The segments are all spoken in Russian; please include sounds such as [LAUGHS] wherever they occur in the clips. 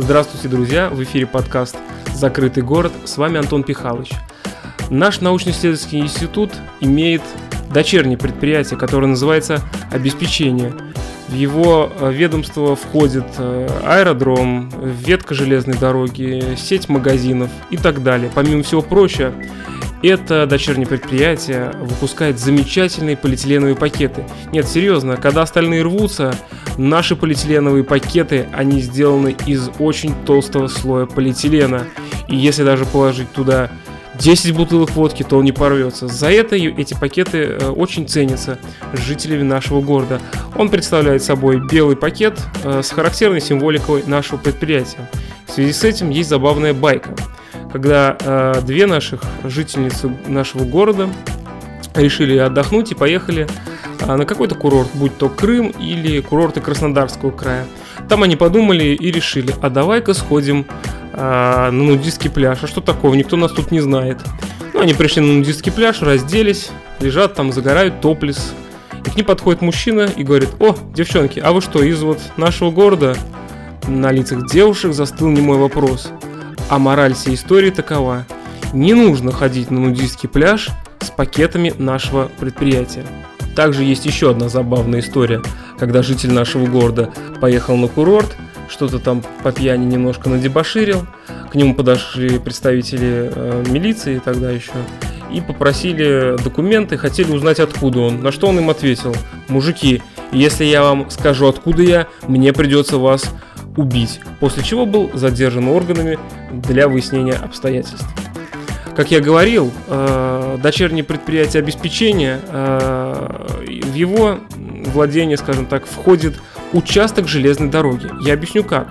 Здравствуйте, друзья! В эфире подкаст «Закрытый город». С вами Антон Пихалыч. Наш научно-исследовательский институт имеет дочернее предприятие, которое называется «Обеспечение». В его э, ведомство входит э, аэродром, ветка железной дороги, сеть магазинов и так далее. Помимо всего прочего, это дочернее предприятие выпускает замечательные полиэтиленовые пакеты. Нет, серьезно, когда остальные рвутся, наши полиэтиленовые пакеты, они сделаны из очень толстого слоя полиэтилена. И если даже положить туда 10 бутылок водки, то он не порвется. За это эти пакеты э, очень ценятся жителями нашего города. Он представляет собой белый пакет э, с характерной символикой нашего предприятия. В связи с этим есть забавная байка – когда э, две наших жительницы нашего города решили отдохнуть и поехали э, на какой-то курорт, будь то Крым или курорты Краснодарского края. Там они подумали и решили, а давай-ка сходим э, на нудистский пляж. А что такого? Никто нас тут не знает. Ну, они пришли на нудистский пляж, разделись, лежат там, загорают топлис. И к ним подходит мужчина и говорит, о, девчонки, а вы что, из вот нашего города? На лицах девушек застыл немой вопрос – а мораль всей истории такова. Не нужно ходить на нудистский пляж с пакетами нашего предприятия. Также есть еще одна забавная история, когда житель нашего города поехал на курорт, что-то там по пьяни немножко надебоширил, к нему подошли представители э, милиции тогда еще и попросили документы, хотели узнать откуда он. На что он им ответил, мужики, если я вам скажу откуда я, мне придется вас убить, после чего был задержан органами для выяснения обстоятельств. Как я говорил, э, дочернее предприятие обеспечения, э, в его владение, скажем так, входит участок железной дороги. Я объясню как.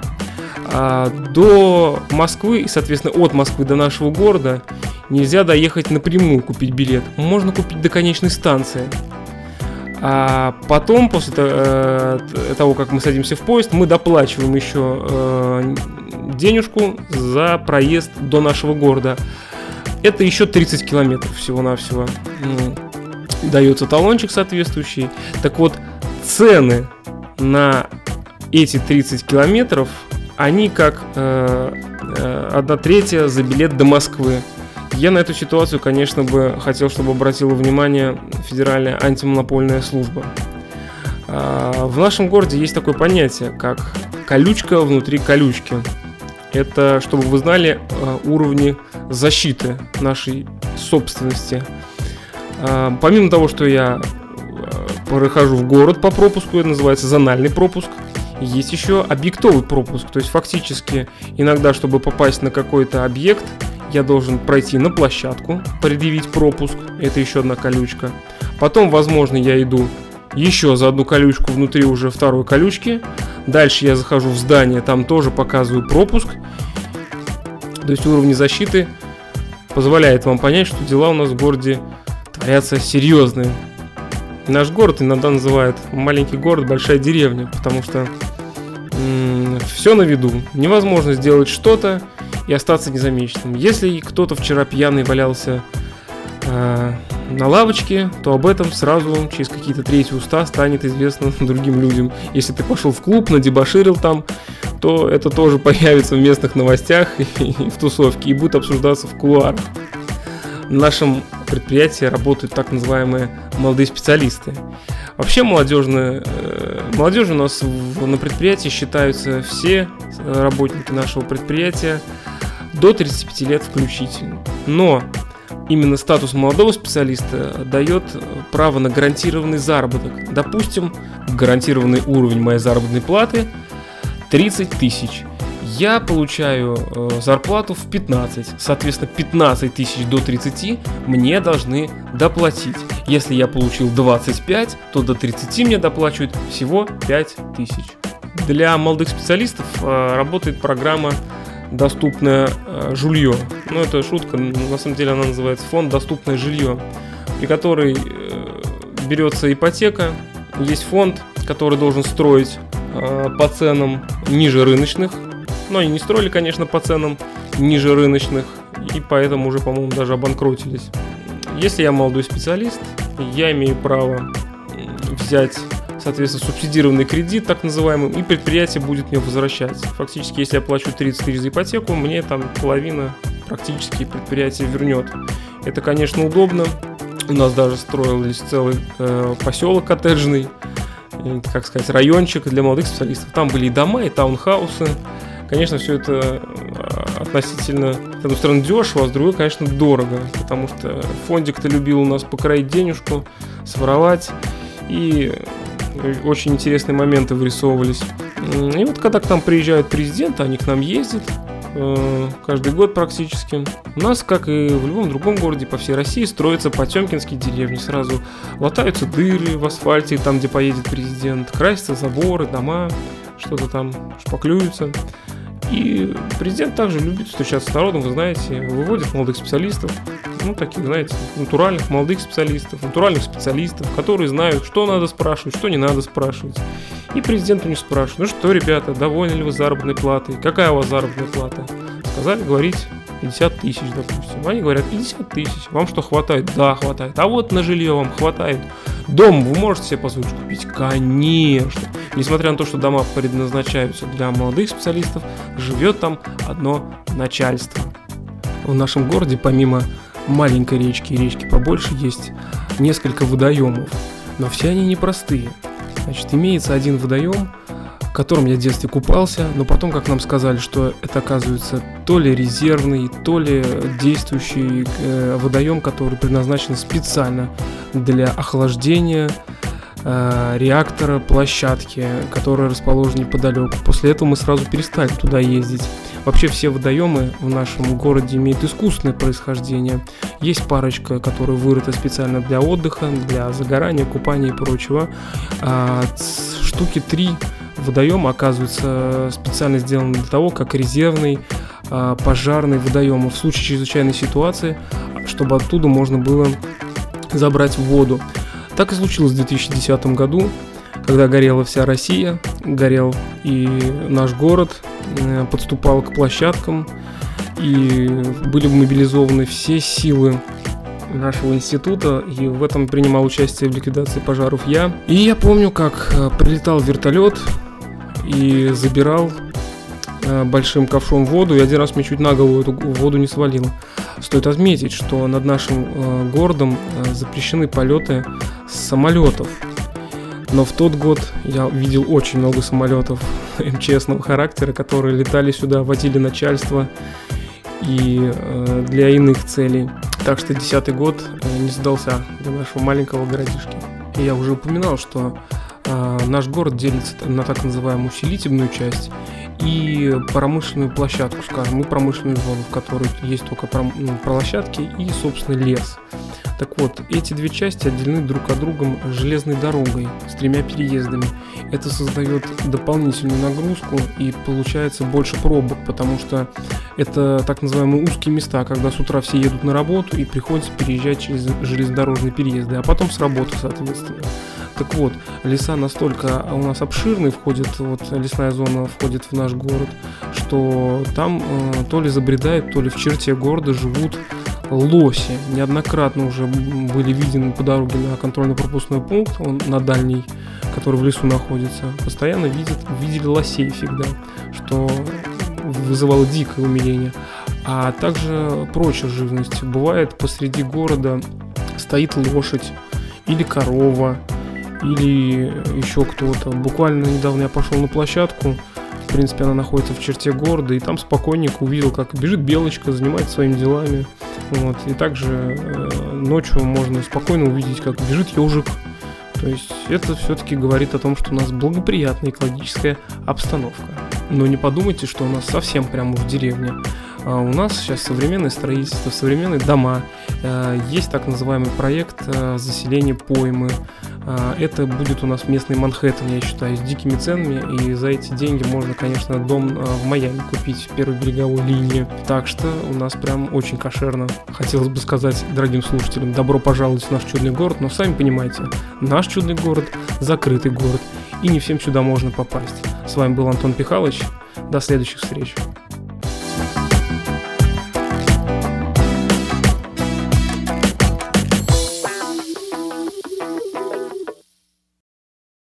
А, до Москвы и, соответственно, от Москвы до нашего города нельзя доехать напрямую купить билет. Можно купить до конечной станции. А потом, после э, того, как мы садимся в поезд, мы доплачиваем еще э, денежку за проезд до нашего города. Это еще 30 километров всего-навсего. Дается талончик соответствующий. Так вот, цены на эти 30 километров, они как э, 1 третья за билет до Москвы. Я на эту ситуацию, конечно, бы хотел, чтобы обратила внимание Федеральная антимонопольная служба. А, в нашем городе есть такое понятие, как колючка внутри колючки. Это, чтобы вы знали, а, уровни защиты нашей собственности. А, помимо того, что я прохожу в город по пропуску, это называется зональный пропуск, есть еще объектовый пропуск. То есть фактически иногда, чтобы попасть на какой-то объект, я должен пройти на площадку, предъявить пропуск, это еще одна колючка. Потом, возможно, я иду еще за одну колючку внутри уже второй колючки. Дальше я захожу в здание, там тоже показываю пропуск. То есть уровни защиты позволяет вам понять, что дела у нас в городе творятся серьезные. Наш город иногда называют маленький город, большая деревня, потому что м- все на виду. Невозможно сделать что-то, и остаться незамеченным. Если кто-то вчера пьяный валялся э, на лавочке, то об этом сразу через какие-то третьи уста станет известно [LAUGHS] другим людям. Если ты пошел в клуб, надебоширил там, то это тоже появится в местных новостях и, [LAUGHS] и в тусовке и будет обсуждаться в кулуарах. В нашем предприятии работают так называемые молодые специалисты. Вообще молодежные, э, молодежь у нас на предприятии считаются все работники нашего предприятия до 35 лет включительно. Но именно статус молодого специалиста дает право на гарантированный заработок. Допустим, гарантированный уровень моей заработной платы 30 тысяч. Я получаю э, зарплату в 15. Соответственно, 15 тысяч до 30 мне должны доплатить. Если я получил 25, то до 30 мне доплачивают всего 5 тысяч. Для молодых специалистов э, работает программа доступное э, жилье. Ну, это шутка, на самом деле она называется фонд доступное жилье, при которой э, берется ипотека, есть фонд, который должен строить э, по ценам ниже рыночных, но они не строили, конечно, по ценам ниже рыночных, и поэтому уже, по-моему, даже обанкротились. Если я молодой специалист, я имею право взять соответственно, субсидированный кредит, так называемый, и предприятие будет мне возвращать. Фактически, если я плачу 30 тысяч за ипотеку, мне там половина практически предприятие вернет. Это, конечно, удобно. У нас даже строились целый э, поселок коттеджный, э, как сказать, райончик для молодых специалистов. Там были и дома, и таунхаусы. Конечно, все это э, относительно, с одной стороны, дешево, а с другой, конечно, дорого, потому что фондик-то любил у нас покроить денежку, своровать, и очень интересные моменты вырисовывались. И вот когда к нам приезжают президенты, они к нам ездят, э, каждый год практически. У нас, как и в любом другом городе по всей России, строятся потемкинские деревни. Сразу латаются дыры в асфальте, там, где поедет президент, красятся заборы, дома, что-то там шпаклюются. И президент также любит встречаться с народом, вы знаете, выводит молодых специалистов, ну, таких, знаете, натуральных молодых специалистов, натуральных специалистов, которые знают, что надо спрашивать, что не надо спрашивать. И президент у них спрашивает, ну что, ребята, довольны ли вы заработной платой? Какая у вас заработная плата? Сказали говорить 50 тысяч, допустим. Они говорят, 50 тысяч. Вам что, хватает? Да, хватает. А вот на жилье вам хватает. Дом вы можете себе позволить купить? Конечно. Несмотря на то, что дома предназначаются для молодых специалистов, живет там одно начальство. В нашем городе, помимо маленькой речки и речки побольше, есть несколько водоемов. Но все они непростые. Значит, имеется один водоем, в котором я в детстве купался, но потом, как нам сказали, что это оказывается то ли резервный, то ли действующий э, водоем, который предназначен специально для охлаждения реактора площадки, которая расположена неподалеку. После этого мы сразу перестали туда ездить. Вообще все водоемы в нашем городе имеют искусственное происхождение. Есть парочка, которая вырыта специально для отдыха, для загорания, купания и прочего. А штуки три водоема оказываются специально сделаны для того, как резервный а, пожарный водоем в случае чрезвычайной ситуации, чтобы оттуда можно было забрать воду. Так и случилось в 2010 году, когда горела вся Россия, горел и наш город, Э, подступал к площадкам, и были мобилизованы все силы нашего института, и в этом принимал участие в ликвидации пожаров я. И я помню, как э, прилетал вертолет и забирал большим ковшом воду, и один раз мне чуть на голову эту воду не свалил. Стоит отметить, что над нашим городом запрещены полеты самолетов. Но в тот год я видел очень много самолетов [LAUGHS] МЧСного характера, которые летали сюда, водили начальство и э, для иных целей. Так что десятый год э, не сдался для нашего маленького городишки. И я уже упоминал, что э, наш город делится на так называемую усилительную часть и промышленную площадку, скажем, и промышленную зону, в которой есть только ну, площадки и, собственно, лес. Так вот, эти две части отделены друг от друга железной дорогой с тремя переездами. Это создает дополнительную нагрузку и получается больше пробок, потому что это так называемые узкие места, когда с утра все едут на работу и приходится переезжать через железнодорожные переезды, а потом с работы, соответственно. Так вот, леса настолько у нас обширные, входит, вот лесная зона входит в наш город, что там э, то ли забредает, то ли в черте города живут лоси. Неоднократно уже были видены по дороге на контрольно-пропускной пункт, он на дальний, который в лесу находится. Постоянно видят, видели лосей всегда, что вызывало дикое умиление. А также прочая живность. Бывает посреди города стоит лошадь или корова, или еще кто-то. Буквально недавно я пошел на площадку, в принципе, она находится в черте города, и там спокойненько увидел, как бежит белочка, занимается своими делами. Вот. И также э, ночью можно спокойно увидеть, как бежит ежик. То есть это все-таки говорит о том, что у нас благоприятная экологическая обстановка. Но не подумайте, что у нас совсем прямо в деревне. А у нас сейчас современное строительство, современные дома. Э, есть так называемый проект э, заселения поймы. А, это будет у нас местный Манхэттен, я считаю, с дикими ценами, и за эти деньги можно, конечно, дом а, в Майами купить в первой береговой линии. Так что у нас прям очень кошерно. Хотелось бы сказать дорогим слушателям, добро пожаловать в наш чудный город, но сами понимаете, наш чудный город – закрытый город, и не всем сюда можно попасть. С вами был Антон Пихалыч, до следующих встреч.